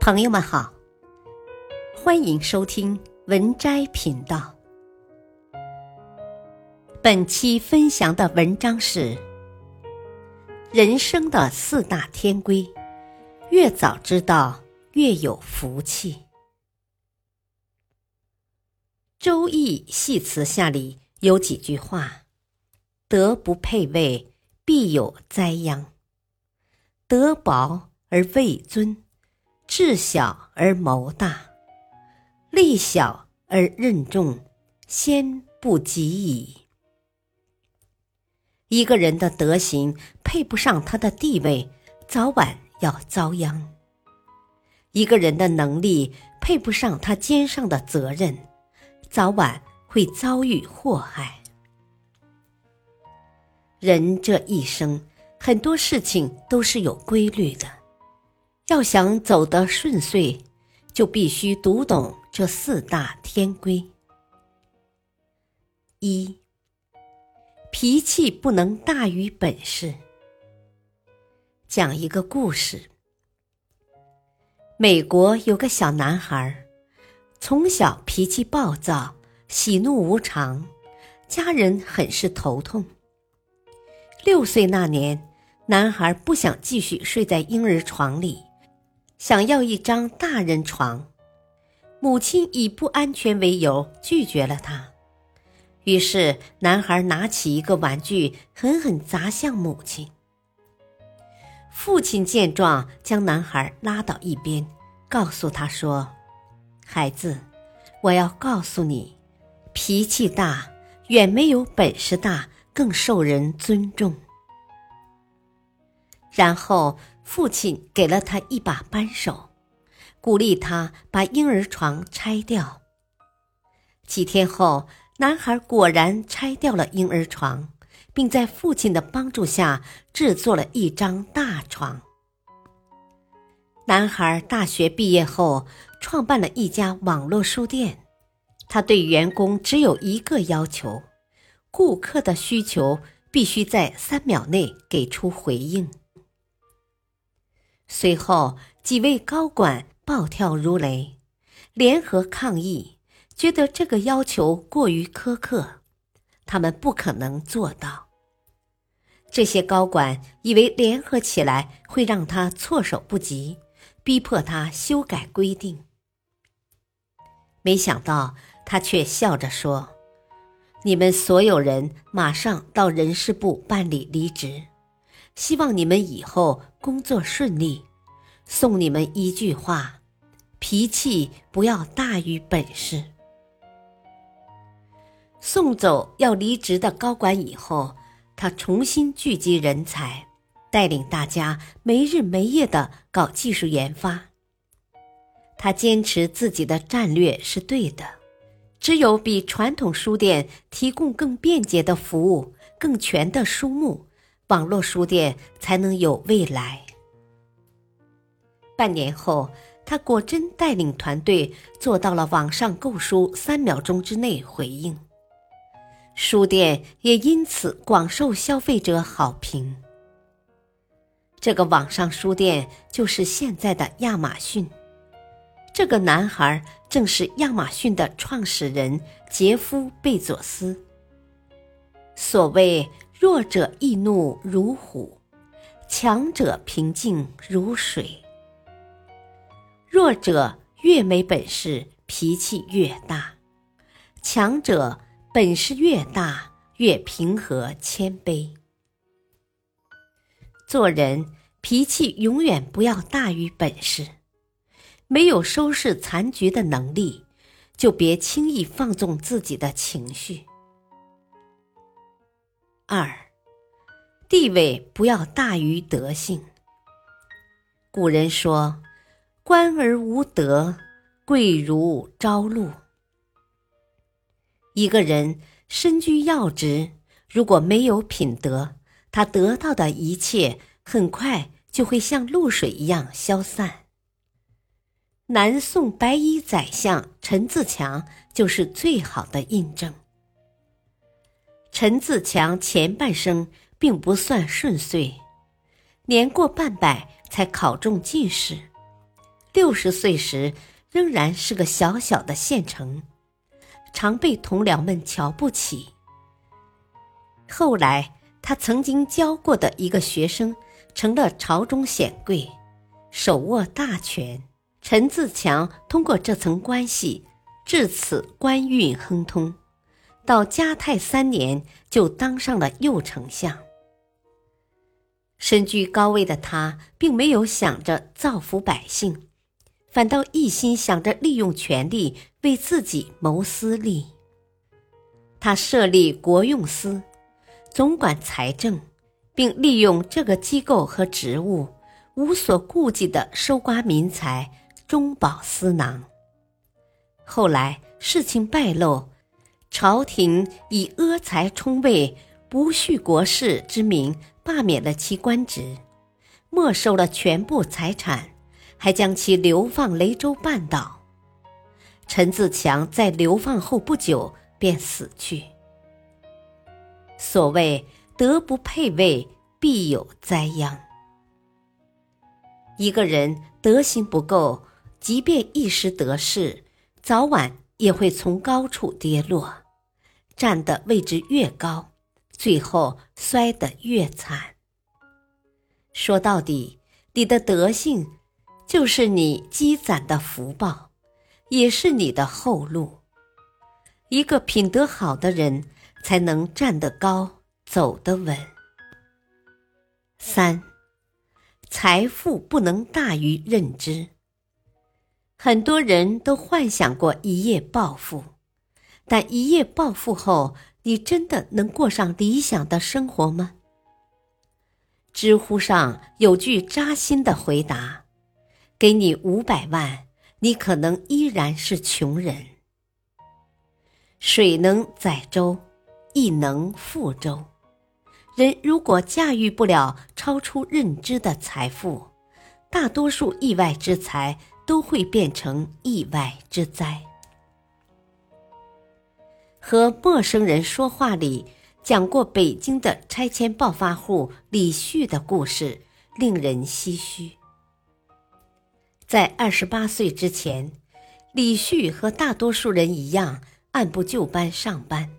朋友们好，欢迎收听文摘频道。本期分享的文章是《人生的四大天规》，越早知道越有福气。《周易》系辞下里有几句话：“德不配位，必有灾殃；德薄而位尊。”志小而谋大，力小而任重，先不及矣。一个人的德行配不上他的地位，早晚要遭殃；一个人的能力配不上他肩上的责任，早晚会遭遇祸害。人这一生，很多事情都是有规律的。要想走得顺遂，就必须读懂这四大天规。一，脾气不能大于本事。讲一个故事：美国有个小男孩，从小脾气暴躁，喜怒无常，家人很是头痛。六岁那年，男孩不想继续睡在婴儿床里。想要一张大人床，母亲以不安全为由拒绝了他。于是，男孩拿起一个玩具，狠狠砸向母亲。父亲见状，将男孩拉到一边，告诉他说：“孩子，我要告诉你，脾气大远没有本事大更受人尊重。”然后。父亲给了他一把扳手，鼓励他把婴儿床拆掉。几天后，男孩果然拆掉了婴儿床，并在父亲的帮助下制作了一张大床。男孩大学毕业后，创办了一家网络书店。他对员工只有一个要求：顾客的需求必须在三秒内给出回应。随后，几位高管暴跳如雷，联合抗议，觉得这个要求过于苛刻，他们不可能做到。这些高管以为联合起来会让他措手不及，逼迫他修改规定。没想到，他却笑着说：“你们所有人马上到人事部办理离职。”希望你们以后工作顺利。送你们一句话：脾气不要大于本事。送走要离职的高管以后，他重新聚集人才，带领大家没日没夜的搞技术研发。他坚持自己的战略是对的，只有比传统书店提供更便捷的服务、更全的书目。网络书店才能有未来。半年后，他果真带领团队做到了网上购书三秒钟之内回应，书店也因此广受消费者好评。这个网上书店就是现在的亚马逊。这个男孩正是亚马逊的创始人杰夫·贝佐斯。所谓。弱者易怒如虎，强者平静如水。弱者越没本事，脾气越大；强者本事越大，越平和谦卑。做人脾气永远不要大于本事。没有收拾残局的能力，就别轻易放纵自己的情绪。二，地位不要大于德性。古人说：“官而无德，贵如朝露。”一个人身居要职，如果没有品德，他得到的一切很快就会像露水一样消散。南宋白衣宰相陈自强就是最好的印证。陈自强前半生并不算顺遂，年过半百才考中进士，六十岁时仍然是个小小的县城，常被同僚们瞧不起。后来，他曾经教过的一个学生成了朝中显贵，手握大权。陈自强通过这层关系，至此官运亨通，到嘉泰三年就当上了右丞相。身居高位的他，并没有想着造福百姓，反倒一心想着利用权力为自己谋私利。他设立国用司，总管财政，并利用这个机构和职务，无所顾忌地收刮民财，中饱私囊。后来事情败露，朝廷以阿财充卫、不恤国事之名。罢免了其官职，没收了全部财产，还将其流放雷州半岛。陈自强在流放后不久便死去。所谓“德不配位，必有灾殃”。一个人德行不够，即便一时得势，早晚也会从高处跌落，站的位置越高。最后摔得越惨。说到底，你的德性就是你积攒的福报，也是你的后路。一个品德好的人，才能站得高，走得稳。三，财富不能大于认知。很多人都幻想过一夜暴富，但一夜暴富后。你真的能过上理想的生活吗？知乎上有句扎心的回答：“给你五百万，你可能依然是穷人。”水能载舟，亦能覆舟。人如果驾驭不了超出认知的财富，大多数意外之财都会变成意外之灾。和陌生人说话里讲过北京的拆迁暴发户李旭的故事，令人唏嘘。在二十八岁之前，李旭和大多数人一样按部就班上班，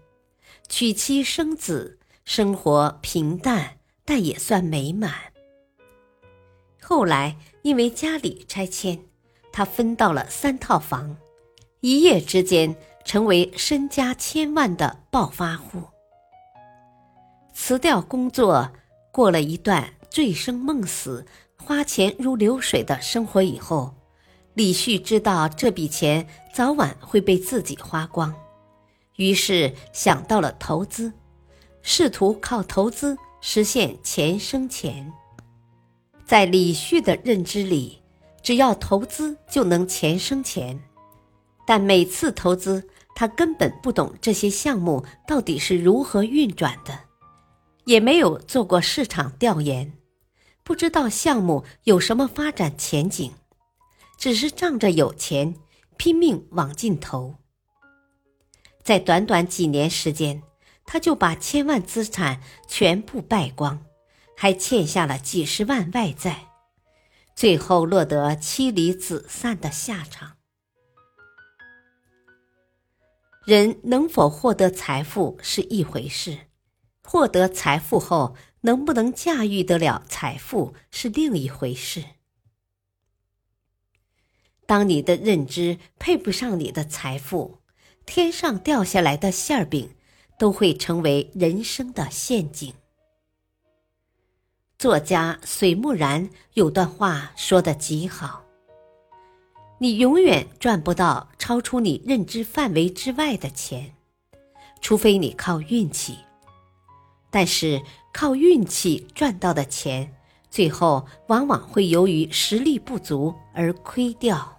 娶妻生子，生活平淡但也算美满。后来因为家里拆迁，他分到了三套房，一夜之间。成为身家千万的暴发户。辞掉工作，过了一段醉生梦死、花钱如流水的生活以后，李旭知道这笔钱早晚会被自己花光，于是想到了投资，试图靠投资实现钱生钱。在李旭的认知里，只要投资就能钱生钱。但每次投资，他根本不懂这些项目到底是如何运转的，也没有做过市场调研，不知道项目有什么发展前景，只是仗着有钱拼命往进投。在短短几年时间，他就把千万资产全部败光，还欠下了几十万外债，最后落得妻离子散的下场。人能否获得财富是一回事，获得财富后能不能驾驭得了财富是另一回事。当你的认知配不上你的财富，天上掉下来的馅饼都会成为人生的陷阱。作家水木然有段话说的极好。你永远赚不到超出你认知范围之外的钱，除非你靠运气。但是靠运气赚到的钱，最后往往会由于实力不足而亏掉。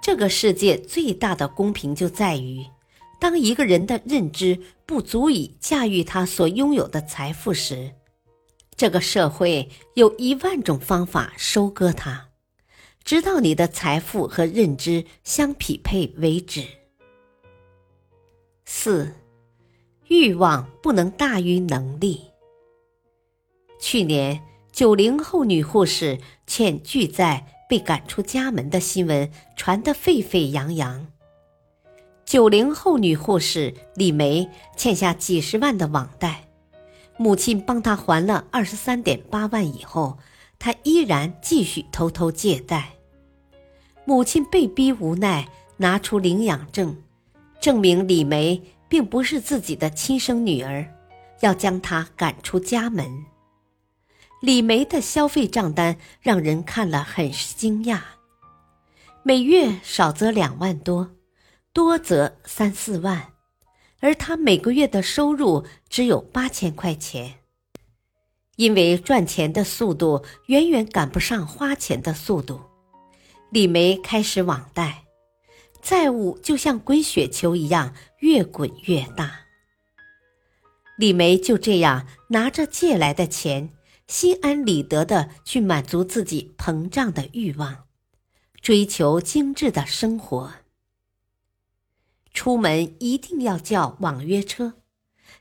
这个世界最大的公平就在于，当一个人的认知不足以驾驭他所拥有的财富时，这个社会有一万种方法收割他。直到你的财富和认知相匹配为止。四，欲望不能大于能力。去年九零后女护士欠巨债被赶出家门的新闻传得沸沸扬扬。九零后女护士李梅欠下几十万的网贷，母亲帮她还了二十三点八万以后，她依然继续偷偷借贷。母亲被逼无奈，拿出领养证，证明李梅并不是自己的亲生女儿，要将她赶出家门。李梅的消费账单让人看了很是惊讶，每月少则两万多。多则三四万，而他每个月的收入只有八千块钱。因为赚钱的速度远远赶不上花钱的速度，李梅开始网贷，债务就像滚雪球一样越滚越大。李梅就这样拿着借来的钱，心安理得的去满足自己膨胀的欲望，追求精致的生活。出门一定要叫网约车，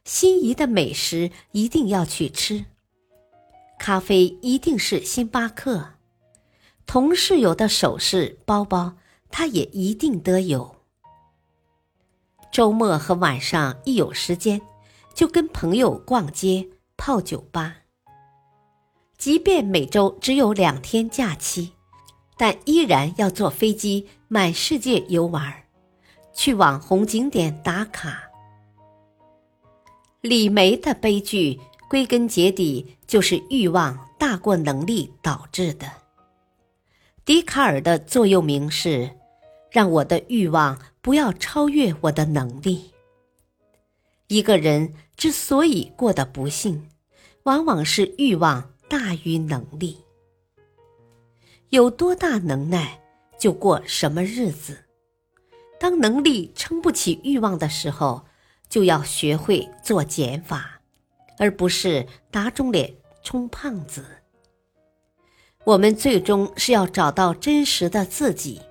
心仪的美食一定要去吃，咖啡一定是星巴克，同事有的首饰包包，他也一定得有。周末和晚上一有时间，就跟朋友逛街、泡酒吧。即便每周只有两天假期，但依然要坐飞机满世界游玩。去网红景点打卡。李梅的悲剧归根结底就是欲望大过能力导致的。笛卡尔的座右铭是：“让我的欲望不要超越我的能力。”一个人之所以过得不幸，往往是欲望大于能力。有多大能耐，就过什么日子。当能力撑不起欲望的时候，就要学会做减法，而不是打肿脸充胖子。我们最终是要找到真实的自己，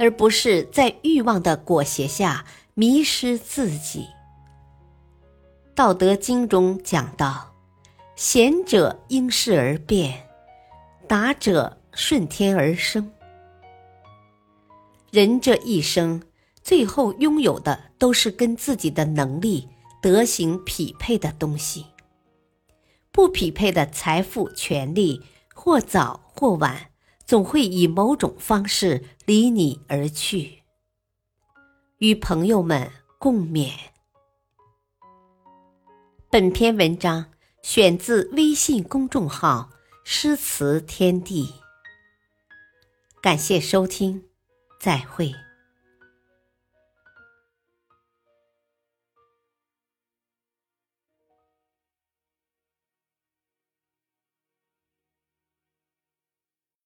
而不是在欲望的裹挟下迷失自己。《道德经》中讲到：“贤者因事而变，达者顺天而生。”人这一生。最后拥有的都是跟自己的能力、德行匹配的东西。不匹配的财富、权利，或早或晚，总会以某种方式离你而去。与朋友们共勉。本篇文章选自微信公众号“诗词天地”。感谢收听，再会。